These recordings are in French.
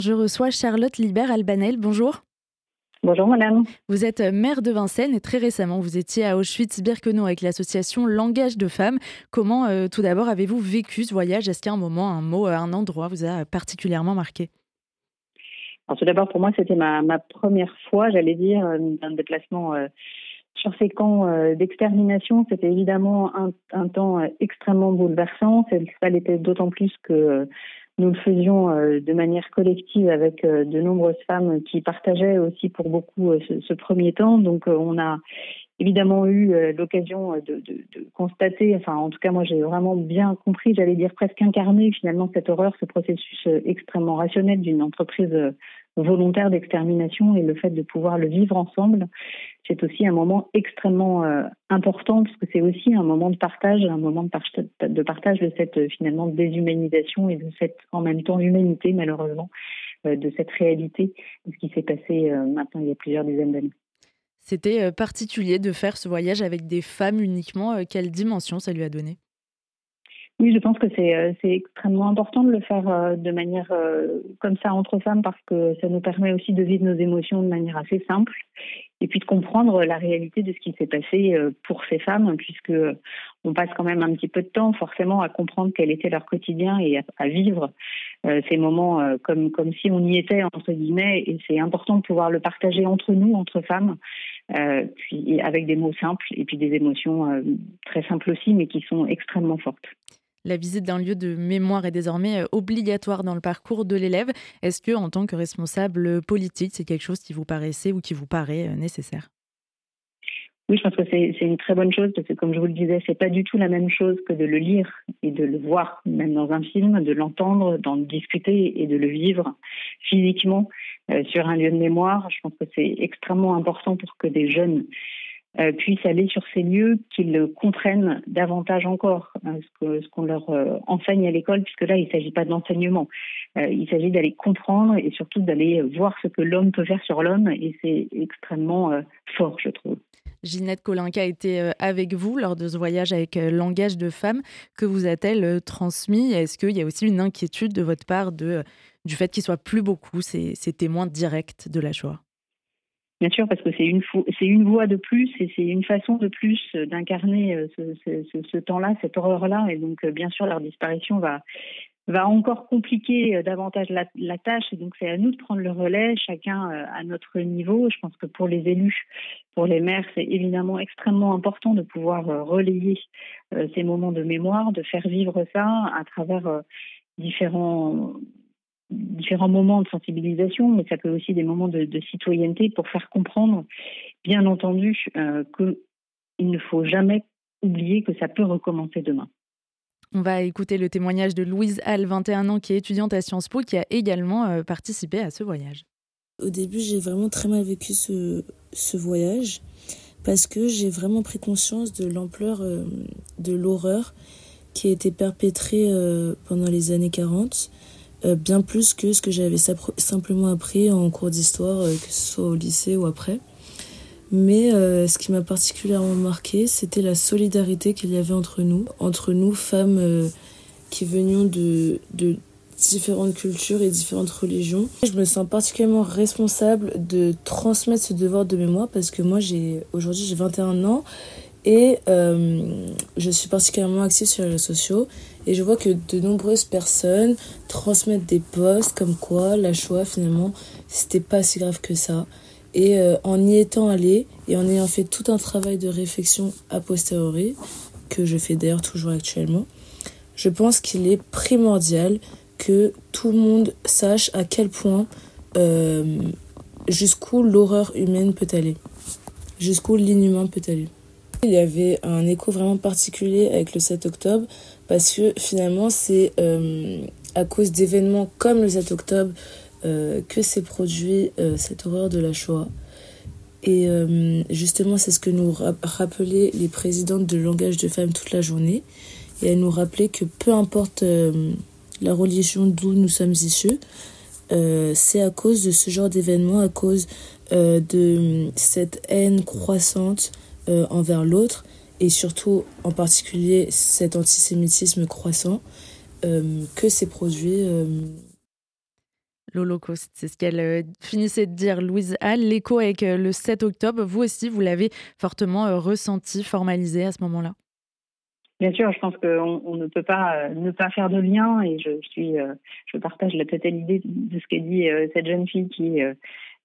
Je reçois Charlotte Libert-Albanel. Bonjour. Bonjour madame. Vous êtes maire de Vincennes et très récemment vous étiez à Auschwitz-Birkenau avec l'association Langage de femmes. Comment euh, tout d'abord avez-vous vécu ce voyage? Est-ce a un moment, un mot, un endroit vous a particulièrement marqué? Alors tout d'abord pour moi c'était ma, première fois, j'allais dire, euh, d'un déplacement euh, sur ces camps d'extermination. C'était évidemment un, un, temps extrêmement bouleversant. Ça l'était d'autant plus que nous le faisions euh, de manière collective avec euh, de nombreuses femmes qui partageaient aussi pour beaucoup euh, ce, premier temps. Donc on a évidemment eu l'occasion de, constater, enfin en tout cas moi j'ai vraiment bien compris, j'allais dire presque incarné finalement cette horreur, ce processus extrêmement rationnel d'une entreprise volontaire d'extermination et le fait de pouvoir le vivre ensemble, c'est aussi un moment extrêmement euh, important parce que c'est aussi un moment de partage, un moment de, partage de cette euh, finalement déshumanisation et de cette en même temps humanité malheureusement euh, de cette réalité de ce qui s'est passé maintenant il y a plusieurs dizaines d'années. C'était particulier de faire ce voyage avec des femmes uniquement. Quelle dimension ça lui a donné? Oui, je pense que c'est euh, extrêmement important de le faire euh, de manière euh, comme ça entre femmes parce que ça nous permet aussi de vivre nos émotions de manière assez simple et puis de comprendre la réalité de ce qui s'est passé pour ces femmes puisque on passe quand même un petit peu de temps forcément à comprendre quel était leur quotidien et à, vivre ces moments comme comme si on y était entre guillemets et c'est important de pouvoir le partager entre nous entre femmes puis avec des mots simples et puis des émotions très simples aussi mais qui sont extrêmement fortes. La visite d'un lieu de mémoire est désormais euh, obligatoire dans le parcours de l'élève. Est-ce que, en tant que responsable politique, c'est quelque chose qui vous paraissait ou qui vous paraît euh, nécessaire? Oui, je pense que c'est une très bonne chose parce que, comme je vous le disais, c'est pas du tout la même chose que de le lire et de le voir, même dans un film, de l'entendre, d'en discuter et de le vivre physiquement euh, sur un lieu de mémoire. Je pense que c'est extrêmement important pour que des jeunes euh, puissent aller sur ces lieux, qu'ils comprennent davantage encore hein, ce qu'on leur euh, enseigne à l'école, puisque là, il ne s'agit pas d'enseignement. Euh, il s'agit d'aller comprendre et surtout d'aller voir ce que l'homme peut faire sur l'homme, et c'est extrêmement fort, je trouve. Ginette Kolinka a été avec vous lors de ce voyage avec Langage de Femmes. Que vous a-t-elle transmis? Est-ce qu'il y a aussi une inquiétude de votre part du fait qu'il soit plus beaucoup ces, ces témoins directs de la Shoah? Bien sûr, parce que c'est une, c'est une voix de plus et c'est une façon de plus d'incarner euh, ce, temps-là, cette horreur-là. Et donc, euh, bien sûr, leur disparition va, encore compliquer euh, davantage la tâche. Et donc, c'est à nous de prendre le relais, chacun à notre niveau. Je pense que pour les élus, pour les maires, c'est évidemment extrêmement important de pouvoir relayer ces moments de mémoire, de faire vivre ça à travers différents différents moments de sensibilisation, mais ça peut aussi des moments de, citoyenneté pour faire comprendre, bien entendu, euh, qu'il ne faut jamais oublier que ça peut recommencer demain. On va écouter le témoignage de Louise Hall, 21 ans, qui est étudiante à Sciences Po, qui a également euh, participé à ce voyage. Au début, j'ai vraiment très mal vécu ce, ce voyage parce que j'ai vraiment pris conscience de l'ampleur euh, de l'horreur qui a été perpétrée euh, pendant les années 40 euh, bien plus que ce que j'avais simplement appris en cours d'histoire, euh, que ce soit au lycée ou après. Mais euh, ce qui m'a particulièrement marqué, c'était la solidarité qu'il y avait entre nous, entre nous femmes qui venions de, de différentes cultures et différentes religions. Je me sens particulièrement responsable de transmettre ce devoir de mémoire parce que moi, j'ai aujourd'hui j'ai 21 ans et euh, je suis particulièrement active sur les réseaux sociaux et je vois que de nombreuses personnes transmettent des posts comme quoi la Shoah finalement c'était pas si grave que ça. Et euh, en y étant allé et en ayant fait tout un travail de réflexion a posteriori, que je fais d'ailleurs toujours actuellement, je pense qu'il est primordial que tout le monde sache à quel point euh, jusqu'où l'horreur humaine peut aller, jusqu'où l'inhumain peut aller. Il y avait un écho vraiment particulier avec le 7 octobre parce que finalement c'est euh, à cause d'événements comme le 7 octobre euh, que s'est produit euh, cette horreur de la Shoah. Et justement c'est ce que nous rappelaient les présidentes de langage de femmes toute la journée. Et elles nous rappelaient que peu importe la religion d'où nous sommes issus, c'est à cause de ce genre d'événements, à cause de cette haine croissante euh, envers l'autre et surtout en particulier cet antisémitisme croissant euh, que s'est produit. Euh, l'Holocauste. C'est ce qu'elle euh, finissait de dire, Louise Hall. L'écho avec le 7 octobre, vous aussi, vous l'avez fortement ressenti, formalisé à ce moment-là? Bien sûr, je pense qu'on ne peut pas ne pas faire de lien et je, suis, je partage la totale idée de ce qu'a dit cette jeune fille qui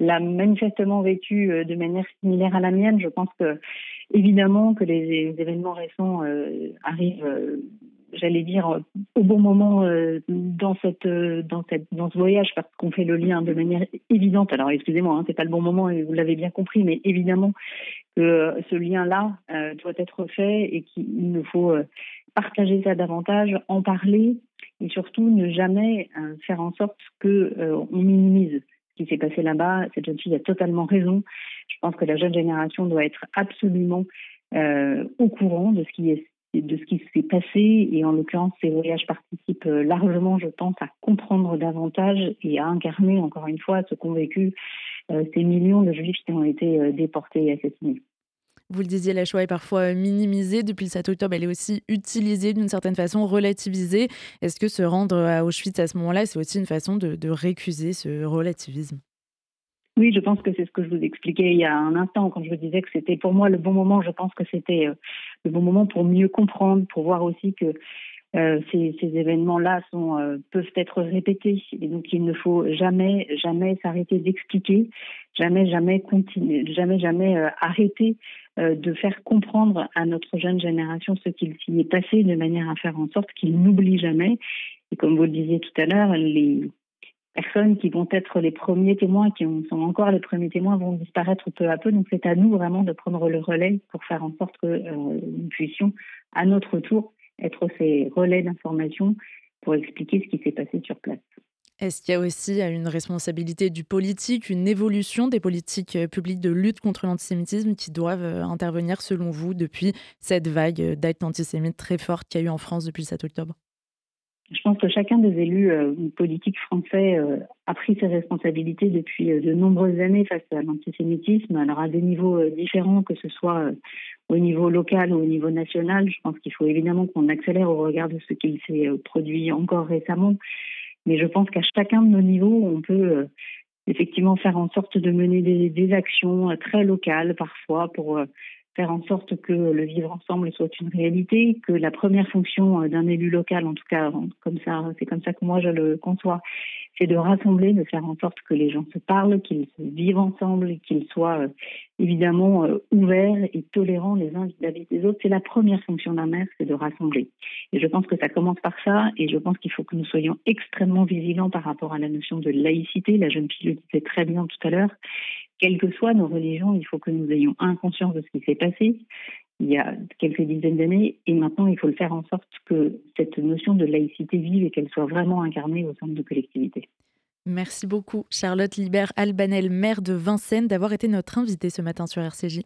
l'a manifestement vécu de manière similaire à la mienne. Je pense que évidemment que les, événements récents arrivent j'allais dire, au bon moment euh, dans cette euh, dans cette dans ce voyage parce qu'on fait le lien de manière évidente. Alors excusez-moi, hein, c'est pas le bon moment vous l'avez bien compris, mais évidemment que ce lien-là euh, doit être fait et qu'il nous faut partager ça davantage, en parler et surtout ne jamais faire en sorte que on minimise qui s'est passé là-bas. Cette jeune fille a totalement raison. Je pense que la jeune génération doit être absolument au courant de ce qui de ce qui s'est passé. Et en l'occurrence, ces voyages participent euh, largement, je pense, à comprendre davantage et à incarner, encore une fois, ce qu'ont vécu euh, ces millions de juifs qui ont été euh, déportés et assassinés. Vous le disiez, la Shoah est parfois minimisée. Depuis le 7 octobre, elle est aussi utilisée d'une certaine façon, relativisée. Est-ce que se rendre à Auschwitz à ce moment-là, c'est aussi une façon de, récuser ce relativisme? Oui, je pense que c'est ce que je vous expliquais il y a un instant quand je vous disais que c'était pour moi le bon moment. Je pense que c'était euh, le bon moment pour mieux comprendre, pour voir aussi que euh, ces, événements-là euh, peuvent être répétés et donc il ne faut jamais jamais s'arrêter d'expliquer, jamais jamais continuer, jamais jamais arrêter de faire comprendre à notre jeune génération ce qu'il s'y est passé de manière à faire en sorte qu'ils n'oublient jamais. Et comme vous le disiez tout à l'heure, les personnes qui vont être les premiers témoins, qui sont encore les premiers témoins, vont disparaître peu à peu. Donc c'est à nous vraiment de prendre le relais pour faire en sorte que euh, nous puissions, à notre tour, être ces relais d'information pour expliquer ce qui s'est passé sur place. Est-ce qu'il y a aussi une responsabilité du politique, une évolution des politiques euh, publiques de lutte contre l'antisémitisme qui doivent euh, intervenir selon vous depuis cette vague d'actes antisémites très forte qu'il y a eu en France depuis le 7 octobre? Je pense que chacun des élus euh, politiques français euh, a pris ses responsabilités depuis euh, de nombreuses années face à l'antisémitisme, alors à des niveaux différents, que ce soit au niveau local ou au niveau national. Je pense qu'il faut évidemment qu'on accélère au regard de ce qu'il s'est produit encore récemment. Mais je pense qu'à chacun de nos niveaux, on peut effectivement faire en sorte de mener des, actions très locales parfois pour faire en sorte que le vivre ensemble soit une réalité, que la première fonction euh, d'un élu local, en tout cas comme ça, c'est comme ça que moi je le conçois, c'est de rassembler, de faire en sorte que les gens se parlent, qu'ils vivent ensemble, qu'ils soient euh, évidemment euh, ouverts et tolérants les uns vis-à-vis des autres. C'est la première fonction d'un maire, c'est de rassembler. Et je pense que ça commence par ça, et je pense qu'il faut que nous soyons extrêmement vigilants par rapport à la notion de laïcité. La jeune fille le disait très bien tout à l'heure quelles que soient nos religions, il faut que nous ayons un conscience de ce qui s'est passé il y a quelques dizaines d'années, et maintenant il faut faire en sorte que cette notion de laïcité vive et qu'elle soit vraiment incarnée au sein de collectivités. Merci beaucoup, Charlotte Libert Albanel, maire de Vincennes, d'avoir été notre invitée ce matin sur RCJ.